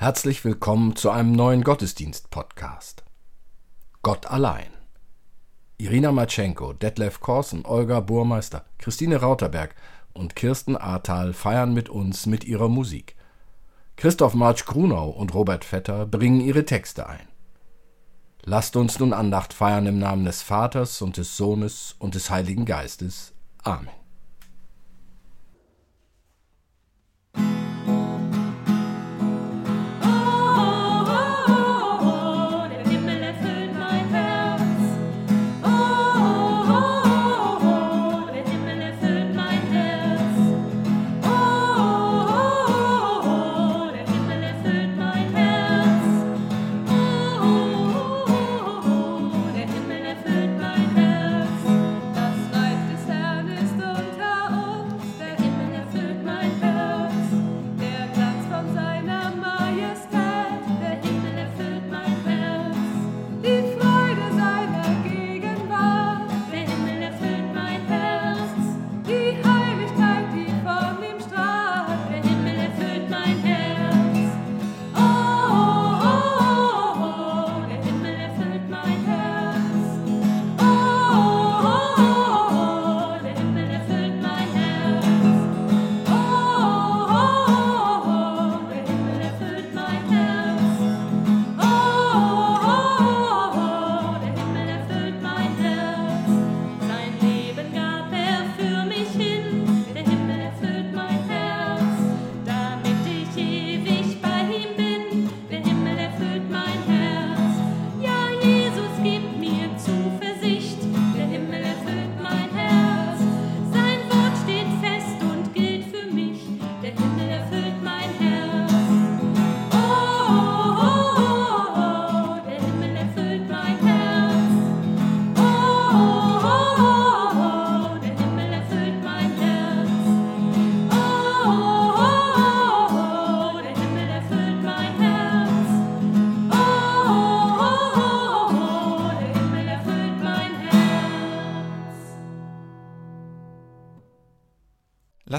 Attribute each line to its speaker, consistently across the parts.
Speaker 1: Herzlich willkommen zu einem neuen Gottesdienst-Podcast. Gott allein. Irina Matschenko, Detlef Korsen, Olga Burmeister, Christine Rauterberg und Kirsten Ahrtal feiern mit uns mit ihrer Musik. Christoph Marsch Grunau und Robert Vetter bringen ihre Texte ein. Lasst uns nun Andacht feiern im Namen des Vaters und des Sohnes und des Heiligen Geistes. Amen.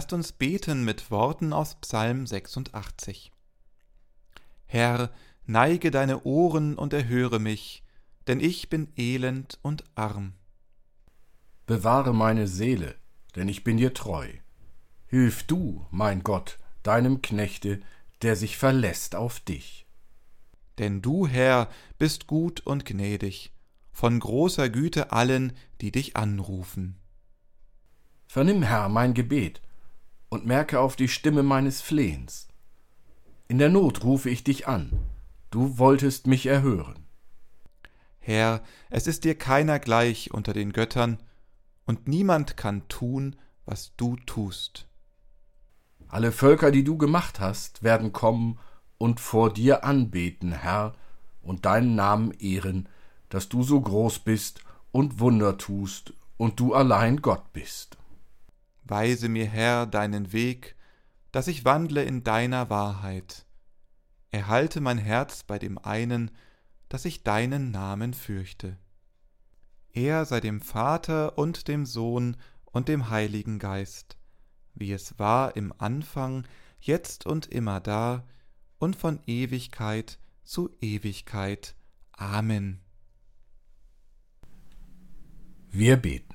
Speaker 2: Lasst uns beten mit Worten aus Psalm 86. Herr, neige deine Ohren und erhöre mich, denn ich bin elend und arm.
Speaker 1: Bewahre meine Seele, denn ich bin dir treu. Hilf du, mein Gott, deinem Knechte, der sich verlässt auf dich.
Speaker 2: Denn du, Herr, bist gut und gnädig, von großer Güte allen, die dich anrufen.
Speaker 1: Vernimm, Herr, mein Gebet, und merke auf die Stimme meines Flehens. In der Not rufe ich dich an, du wolltest mich erhören.
Speaker 2: Herr, es ist dir keiner gleich unter den Göttern, und niemand kann tun, was du tust.
Speaker 1: Alle Völker, die du gemacht hast, werden kommen und vor dir anbeten, Herr, und deinen Namen ehren, dass du so groß bist und Wunder tust und du allein Gott bist.
Speaker 2: Weise mir, Herr, deinen Weg, dass ich wandle in deiner Wahrheit. Erhalte mein Herz bei dem einen, dass ich deinen Namen fürchte. Er sei dem Vater und dem Sohn und dem Heiligen Geist, wie es war im Anfang, jetzt und immer da und von Ewigkeit zu Ewigkeit. Amen.
Speaker 1: Wir beten.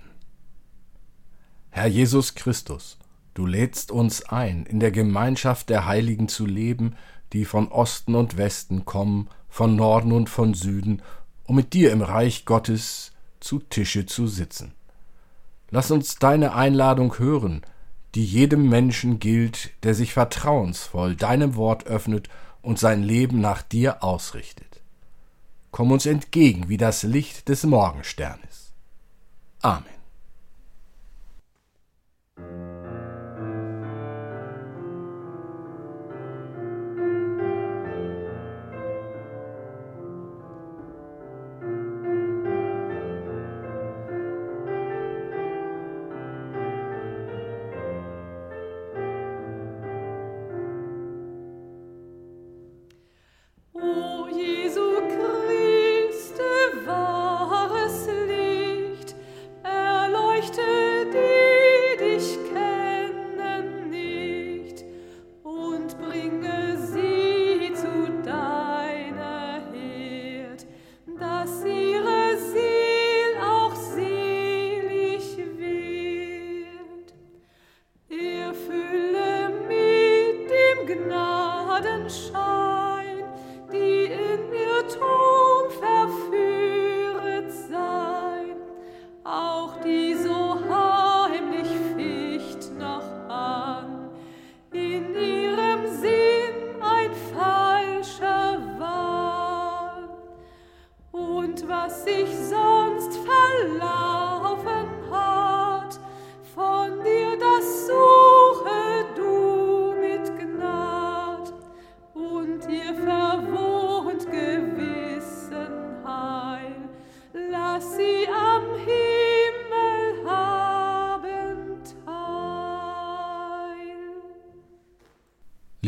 Speaker 1: Herr Jesus Christus, du lädst uns ein, in der Gemeinschaft der Heiligen zu leben, die von Osten und Westen kommen, von Norden und von Süden, um mit dir im Reich Gottes zu Tische zu sitzen. Lass uns deine Einladung hören, die jedem Menschen gilt, der sich vertrauensvoll deinem Wort öffnet und sein Leben nach dir ausrichtet. Komm uns entgegen wie das Licht des Morgensternes. Amen.
Speaker 3: thank you shine.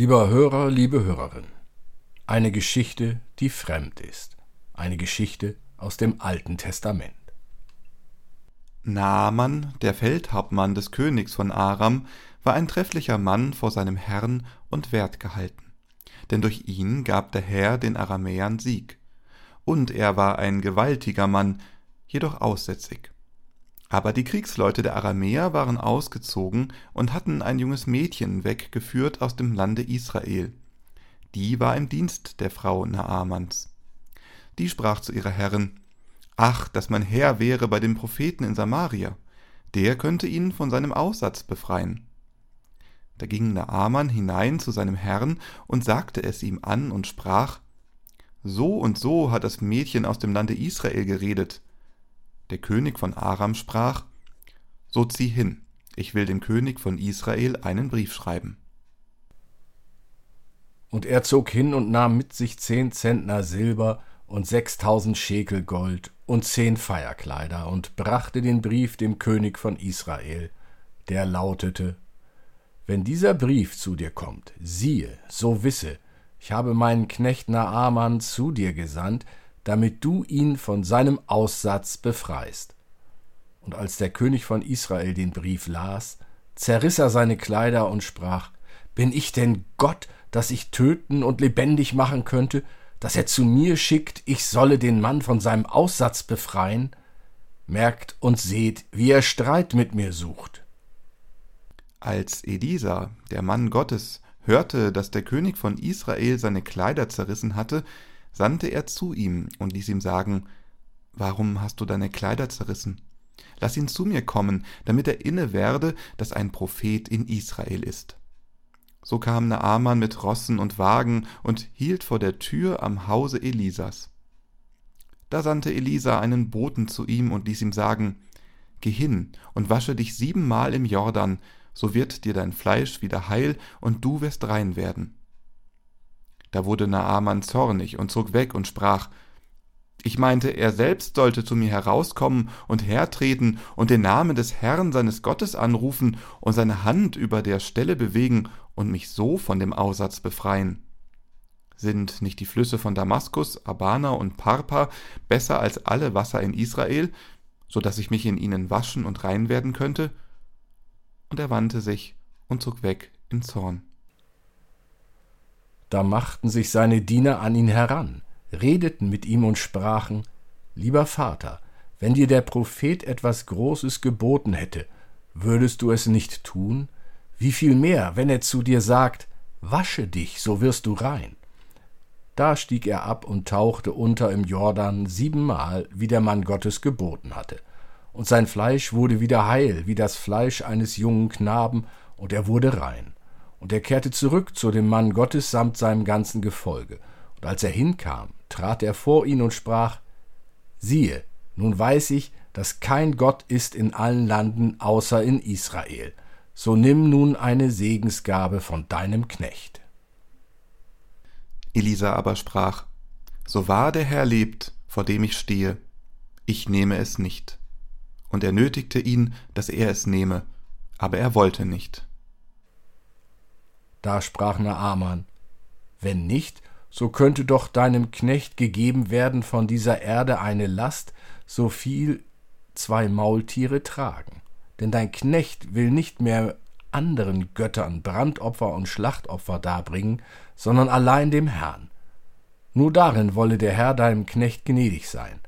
Speaker 4: Lieber Hörer, liebe Hörerin, eine Geschichte, die fremd ist, eine Geschichte aus dem Alten Testament.
Speaker 2: Naaman, der Feldhauptmann des Königs von Aram, war ein trefflicher Mann vor seinem Herrn und wert gehalten, denn durch ihn gab der Herr den Aramäern Sieg. Und er war ein gewaltiger Mann, jedoch aussätzig. Aber die Kriegsleute der Aramäer waren ausgezogen und hatten ein junges Mädchen weggeführt aus dem Lande Israel. Die war im Dienst der Frau Naamans. Die sprach zu ihrer Herrin, Ach, dass mein Herr wäre bei dem Propheten in Samaria, der könnte ihn von seinem Aussatz befreien. Da ging Naaman hinein zu seinem Herrn und sagte es ihm an und sprach, So und so hat das Mädchen aus dem Lande Israel geredet, der König von Aram sprach, So zieh hin, ich will dem König von Israel einen Brief schreiben.
Speaker 4: Und er zog hin und nahm mit sich zehn Zentner Silber und sechstausend Schekel Gold und zehn Feierkleider und brachte den Brief dem König von Israel, der lautete Wenn dieser Brief zu dir kommt, siehe, so wisse, ich habe meinen Knecht Naaman zu dir gesandt, damit du ihn von seinem Aussatz befreist. Und als der König von Israel den Brief las, zerriss er seine Kleider und sprach, Bin ich denn Gott, dass ich töten und lebendig machen könnte, dass er zu mir schickt, ich solle den Mann von seinem Aussatz befreien? Merkt und seht, wie er Streit mit mir sucht.
Speaker 2: Als Elisa, der Mann Gottes, hörte, dass der König von Israel seine Kleider zerrissen hatte, sandte er zu ihm und ließ ihm sagen, Warum hast du deine Kleider zerrissen? Lass ihn zu mir kommen, damit er inne werde, dass ein Prophet in Israel ist. So kam Naaman mit Rossen und Wagen und hielt vor der Tür am Hause Elisas. Da sandte Elisa einen Boten zu ihm und ließ ihm sagen, Geh hin und wasche dich siebenmal im Jordan, so wird dir dein Fleisch wieder heil und du wirst rein werden. Da wurde Naaman zornig und zog weg und sprach, ich meinte, er selbst sollte zu mir herauskommen und hertreten und den Namen des Herrn seines Gottes anrufen und seine Hand über der Stelle bewegen und mich so von dem Aussatz befreien. Sind nicht die Flüsse von Damaskus, Abana und Parpa besser als alle Wasser in Israel, so dass ich mich in ihnen waschen und rein werden könnte? Und er wandte sich und zog weg in Zorn.
Speaker 4: Da machten sich seine Diener an ihn heran, redeten mit ihm und sprachen Lieber Vater, wenn dir der Prophet etwas Großes geboten hätte, würdest du es nicht tun? Wie viel mehr, wenn er zu dir sagt, Wasche dich, so wirst du rein. Da stieg er ab und tauchte unter im Jordan siebenmal, wie der Mann Gottes geboten hatte. Und sein Fleisch wurde wieder heil, wie das Fleisch eines jungen Knaben, und er wurde rein. Und er kehrte zurück zu dem Mann Gottes samt seinem ganzen Gefolge. Und als er hinkam, trat er vor ihn und sprach, Siehe, nun weiß ich, dass kein Gott ist in allen Landen außer in Israel. So nimm nun eine Segensgabe von deinem Knecht.
Speaker 2: Elisa aber sprach, So wahr der Herr lebt, vor dem ich stehe, ich nehme es nicht. Und er nötigte ihn, dass er es nehme, aber er wollte nicht.
Speaker 4: Da sprach Naaman, Wenn nicht, so könnte doch deinem Knecht gegeben werden von dieser Erde eine Last, so viel zwei Maultiere tragen. Denn dein Knecht will nicht mehr anderen Göttern Brandopfer und Schlachtopfer darbringen, sondern allein dem Herrn. Nur darin wolle der Herr deinem Knecht gnädig sein.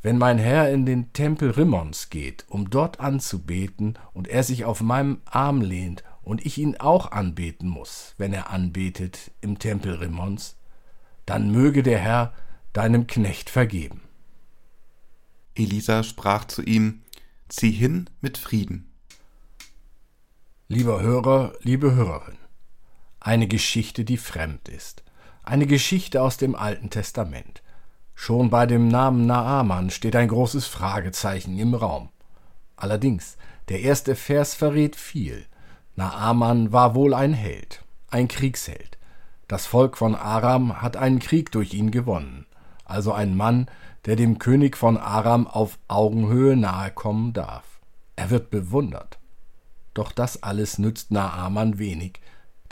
Speaker 4: Wenn mein Herr in den Tempel Rimmons geht, um dort anzubeten, und er sich auf meinem Arm lehnt und ich ihn auch anbeten muss, wenn er anbetet im Tempel Rimmons, dann möge der Herr deinem Knecht vergeben.
Speaker 2: Elisa sprach zu ihm, Zieh hin mit Frieden.
Speaker 4: Lieber Hörer, liebe Hörerin, eine Geschichte, die fremd ist, eine Geschichte aus dem Alten Testament. Schon bei dem Namen Naaman steht ein großes Fragezeichen im Raum. Allerdings, der erste Vers verrät viel. Naaman war wohl ein Held, ein Kriegsheld. Das Volk von Aram hat einen Krieg durch ihn gewonnen, also ein Mann, der dem König von Aram auf Augenhöhe nahe kommen darf. Er wird bewundert. Doch das alles nützt Naaman wenig,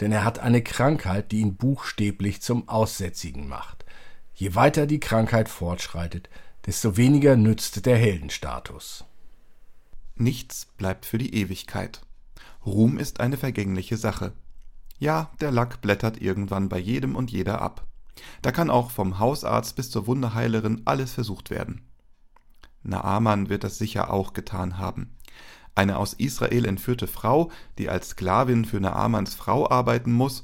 Speaker 4: denn er hat eine Krankheit, die ihn buchstäblich zum Aussätzigen macht. Je weiter die Krankheit fortschreitet, desto weniger nützt der Heldenstatus.
Speaker 2: Nichts bleibt für die Ewigkeit. Ruhm ist eine vergängliche Sache. Ja, der Lack blättert irgendwann bei jedem und jeder ab. Da kann auch vom Hausarzt bis zur Wunderheilerin alles versucht werden. Naaman wird das sicher auch getan haben. Eine aus Israel entführte Frau, die als Sklavin für Naamans Frau arbeiten muss,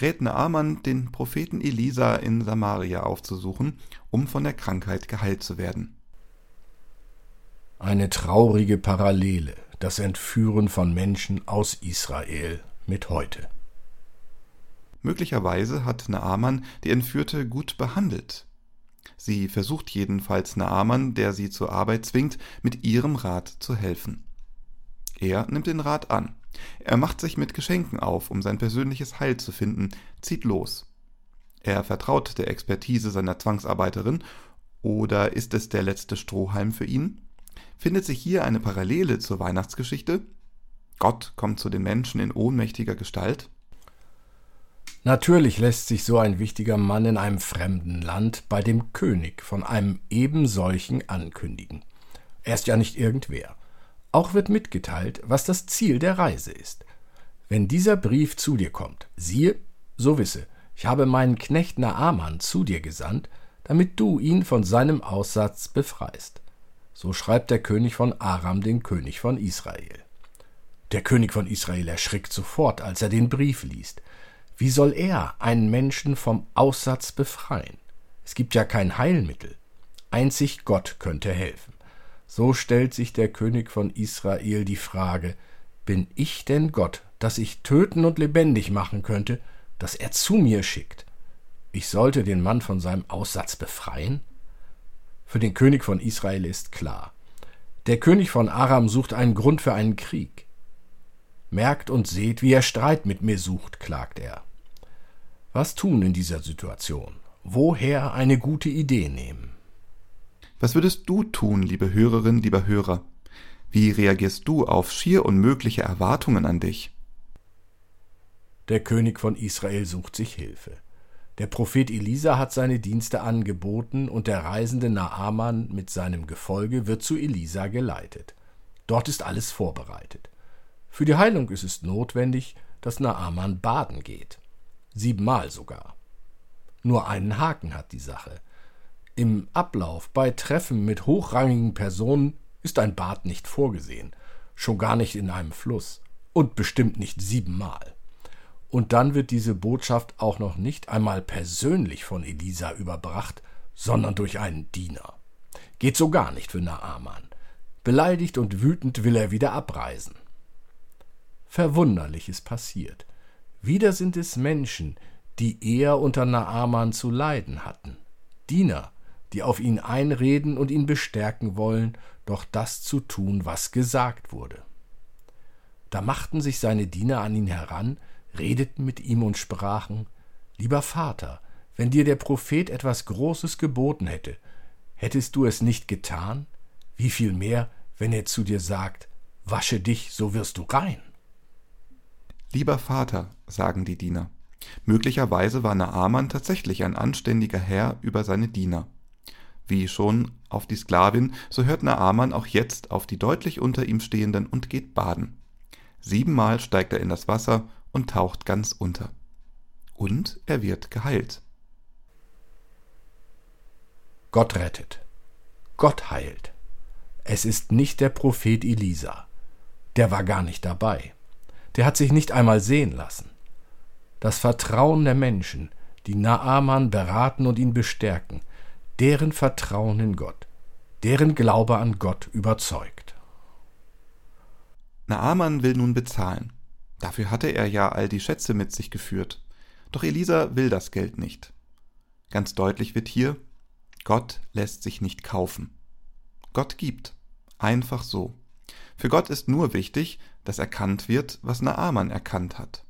Speaker 2: rät Naaman, den Propheten Elisa in Samaria aufzusuchen, um von der Krankheit geheilt zu werden.
Speaker 4: Eine traurige Parallele, das Entführen von Menschen aus Israel mit heute.
Speaker 2: Möglicherweise hat Naaman die Entführte gut behandelt. Sie versucht jedenfalls Naaman, der sie zur Arbeit zwingt, mit ihrem Rat zu helfen. Er nimmt den Rat an. Er macht sich mit Geschenken auf, um sein persönliches Heil zu finden, zieht los. Er vertraut der Expertise seiner Zwangsarbeiterin, oder ist es der letzte Strohhalm für ihn? Findet sich hier eine Parallele zur Weihnachtsgeschichte? Gott kommt zu den Menschen in ohnmächtiger Gestalt?
Speaker 4: Natürlich lässt sich so ein wichtiger Mann in einem fremden Land bei dem König von einem ebensolchen ankündigen. Er ist ja nicht irgendwer. Auch wird mitgeteilt, was das Ziel der Reise ist. Wenn dieser Brief zu dir kommt, siehe, so wisse, ich habe meinen Knecht Naaman zu dir gesandt, damit du ihn von seinem Aussatz befreist. So schreibt der König von Aram den König von Israel. Der König von Israel erschrickt sofort, als er den Brief liest. Wie soll er einen Menschen vom Aussatz befreien? Es gibt ja kein Heilmittel. Einzig Gott könnte helfen. So stellt sich der König von Israel die Frage, bin ich denn Gott, dass ich töten und lebendig machen könnte, dass er zu mir schickt? Ich sollte den Mann von seinem Aussatz befreien? Für den König von Israel ist klar, der König von Aram sucht einen Grund für einen Krieg. Merkt und seht, wie er Streit mit mir sucht, klagt er. Was tun in dieser Situation? Woher eine gute Idee nehmen?
Speaker 2: Was würdest du tun, liebe Hörerin, lieber Hörer? Wie reagierst du auf schier unmögliche Erwartungen an dich?
Speaker 4: Der König von Israel sucht sich Hilfe. Der Prophet Elisa hat seine Dienste angeboten und der reisende Naaman mit seinem Gefolge wird zu Elisa geleitet. Dort ist alles vorbereitet. Für die Heilung ist es notwendig, dass Naaman baden geht. Siebenmal sogar. Nur einen Haken hat die Sache. Im Ablauf bei Treffen mit hochrangigen Personen ist ein Bad nicht vorgesehen, schon gar nicht in einem Fluss und bestimmt nicht siebenmal. Und dann wird diese Botschaft auch noch nicht einmal persönlich von Elisa überbracht, sondern durch einen Diener. Geht so gar nicht für Naaman. Beleidigt und wütend will er wieder abreisen. Verwunderliches passiert. Wieder sind es Menschen, die eher unter Naaman zu leiden hatten. Diener, die auf ihn einreden und ihn bestärken wollen, doch das zu tun, was gesagt wurde. Da machten sich seine Diener an ihn heran, redeten mit ihm und sprachen Lieber Vater, wenn dir der Prophet etwas Großes geboten hätte, hättest du es nicht getan? Wie viel mehr, wenn er zu dir sagt, Wasche dich, so wirst du rein.
Speaker 2: Lieber Vater, sagen die Diener. Möglicherweise war Naaman tatsächlich ein anständiger Herr über seine Diener. Wie schon auf die Sklavin, so hört Naaman auch jetzt auf die deutlich unter ihm stehenden und geht baden. Siebenmal steigt er in das Wasser und taucht ganz unter. Und er wird geheilt.
Speaker 4: Gott rettet. Gott heilt. Es ist nicht der Prophet Elisa. Der war gar nicht dabei. Der hat sich nicht einmal sehen lassen. Das Vertrauen der Menschen, die Naaman beraten und ihn bestärken, deren Vertrauen in Gott, deren Glaube an Gott überzeugt.
Speaker 2: Naaman will nun bezahlen. Dafür hatte er ja all die Schätze mit sich geführt. Doch Elisa will das Geld nicht. Ganz deutlich wird hier, Gott lässt sich nicht kaufen. Gott gibt. Einfach so. Für Gott ist nur wichtig, dass erkannt wird, was Naaman erkannt hat.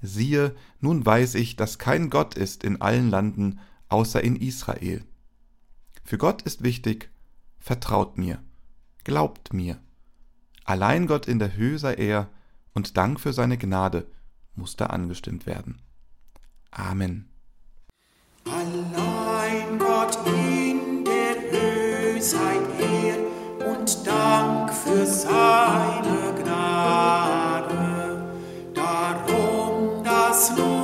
Speaker 2: Siehe, nun weiß ich, dass kein Gott ist in allen Landen, außer in Israel. Für Gott ist wichtig, vertraut mir, glaubt mir. Allein Gott in der Höhe sei er, und Dank für seine Gnade, musste angestimmt werden. Amen.
Speaker 5: Allein Gott in der Höhe sei Ehr und Dank für seine Gnade. Darum, dass nun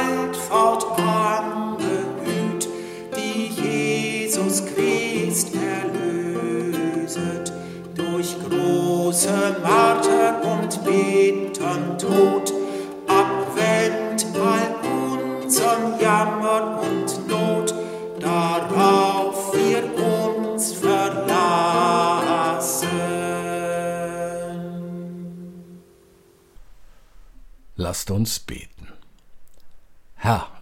Speaker 5: Gewalt fortan behüt, die Jesus Christ erlöset, durch große Marter und bittern Tod, abwend all unsern Jammer und Not, darauf wir uns verlassen.
Speaker 4: Lasst uns beten.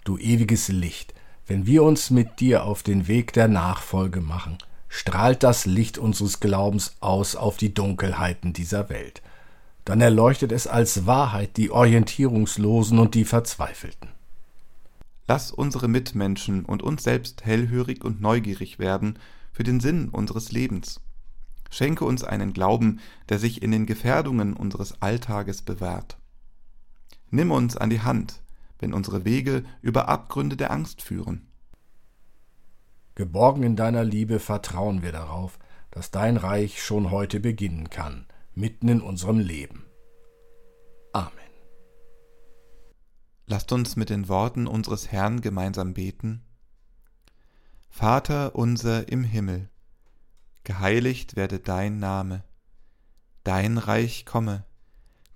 Speaker 4: Du ewiges Licht, wenn wir uns mit dir auf den Weg der Nachfolge machen, strahlt das Licht unseres Glaubens aus auf die Dunkelheiten dieser Welt. Dann erleuchtet es als Wahrheit die Orientierungslosen und die Verzweifelten.
Speaker 2: Lass unsere Mitmenschen und uns selbst hellhörig und neugierig werden für den Sinn unseres Lebens. Schenke uns einen Glauben, der sich in den Gefährdungen unseres Alltages bewährt. Nimm uns an die Hand, wenn unsere Wege über Abgründe der Angst führen.
Speaker 4: Geborgen in deiner Liebe vertrauen wir darauf, dass dein Reich schon heute beginnen kann, mitten in unserem Leben. Amen.
Speaker 2: Lasst uns mit den Worten unseres Herrn gemeinsam beten. Vater unser im Himmel, geheiligt werde dein Name, dein Reich komme,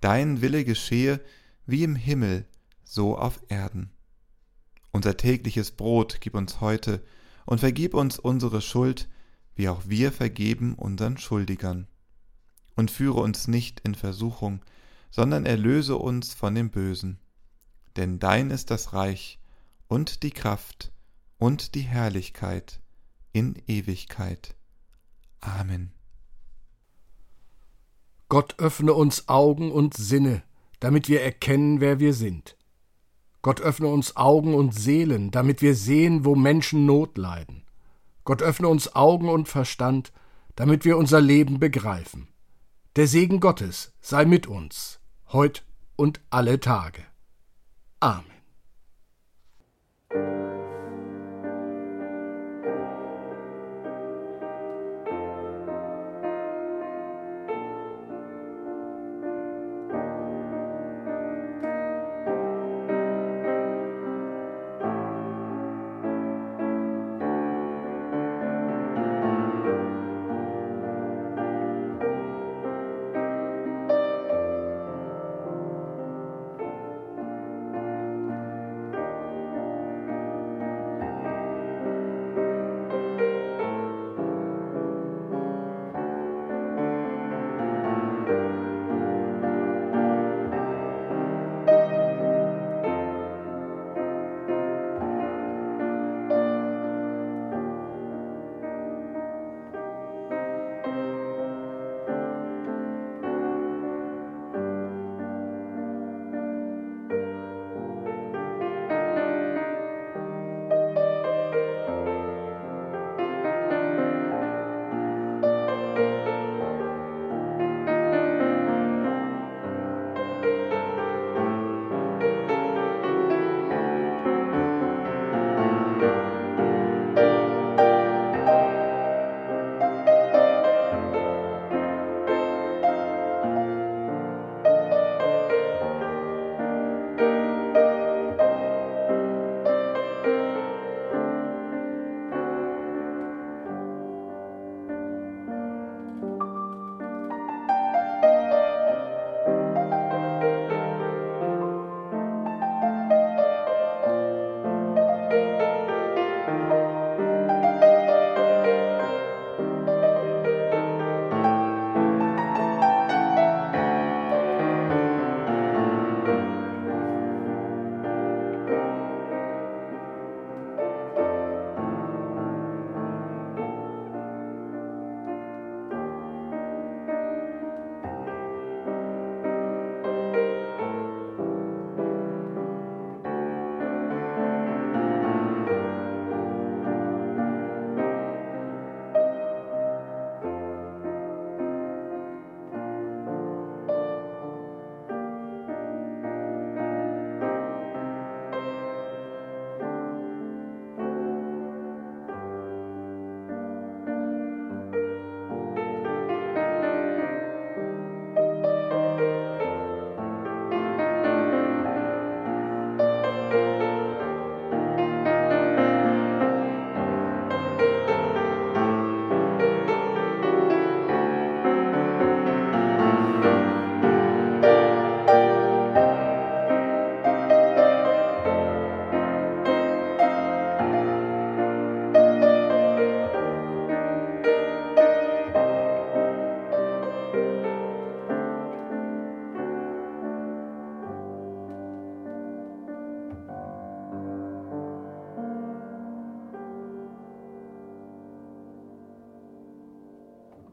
Speaker 2: dein Wille geschehe wie im Himmel, so auf Erden. Unser tägliches Brot gib uns heute und vergib uns unsere Schuld, wie auch wir vergeben unseren Schuldigern. Und führe uns nicht in Versuchung, sondern erlöse uns von dem Bösen. Denn dein ist das Reich und die Kraft und die Herrlichkeit in Ewigkeit. Amen.
Speaker 4: Gott öffne uns Augen und Sinne, damit wir erkennen, wer wir sind. Gott öffne uns Augen und Seelen, damit wir sehen, wo Menschen Not leiden. Gott öffne uns Augen und Verstand, damit wir unser Leben begreifen. Der Segen Gottes sei mit uns, heut und alle Tage. Amen.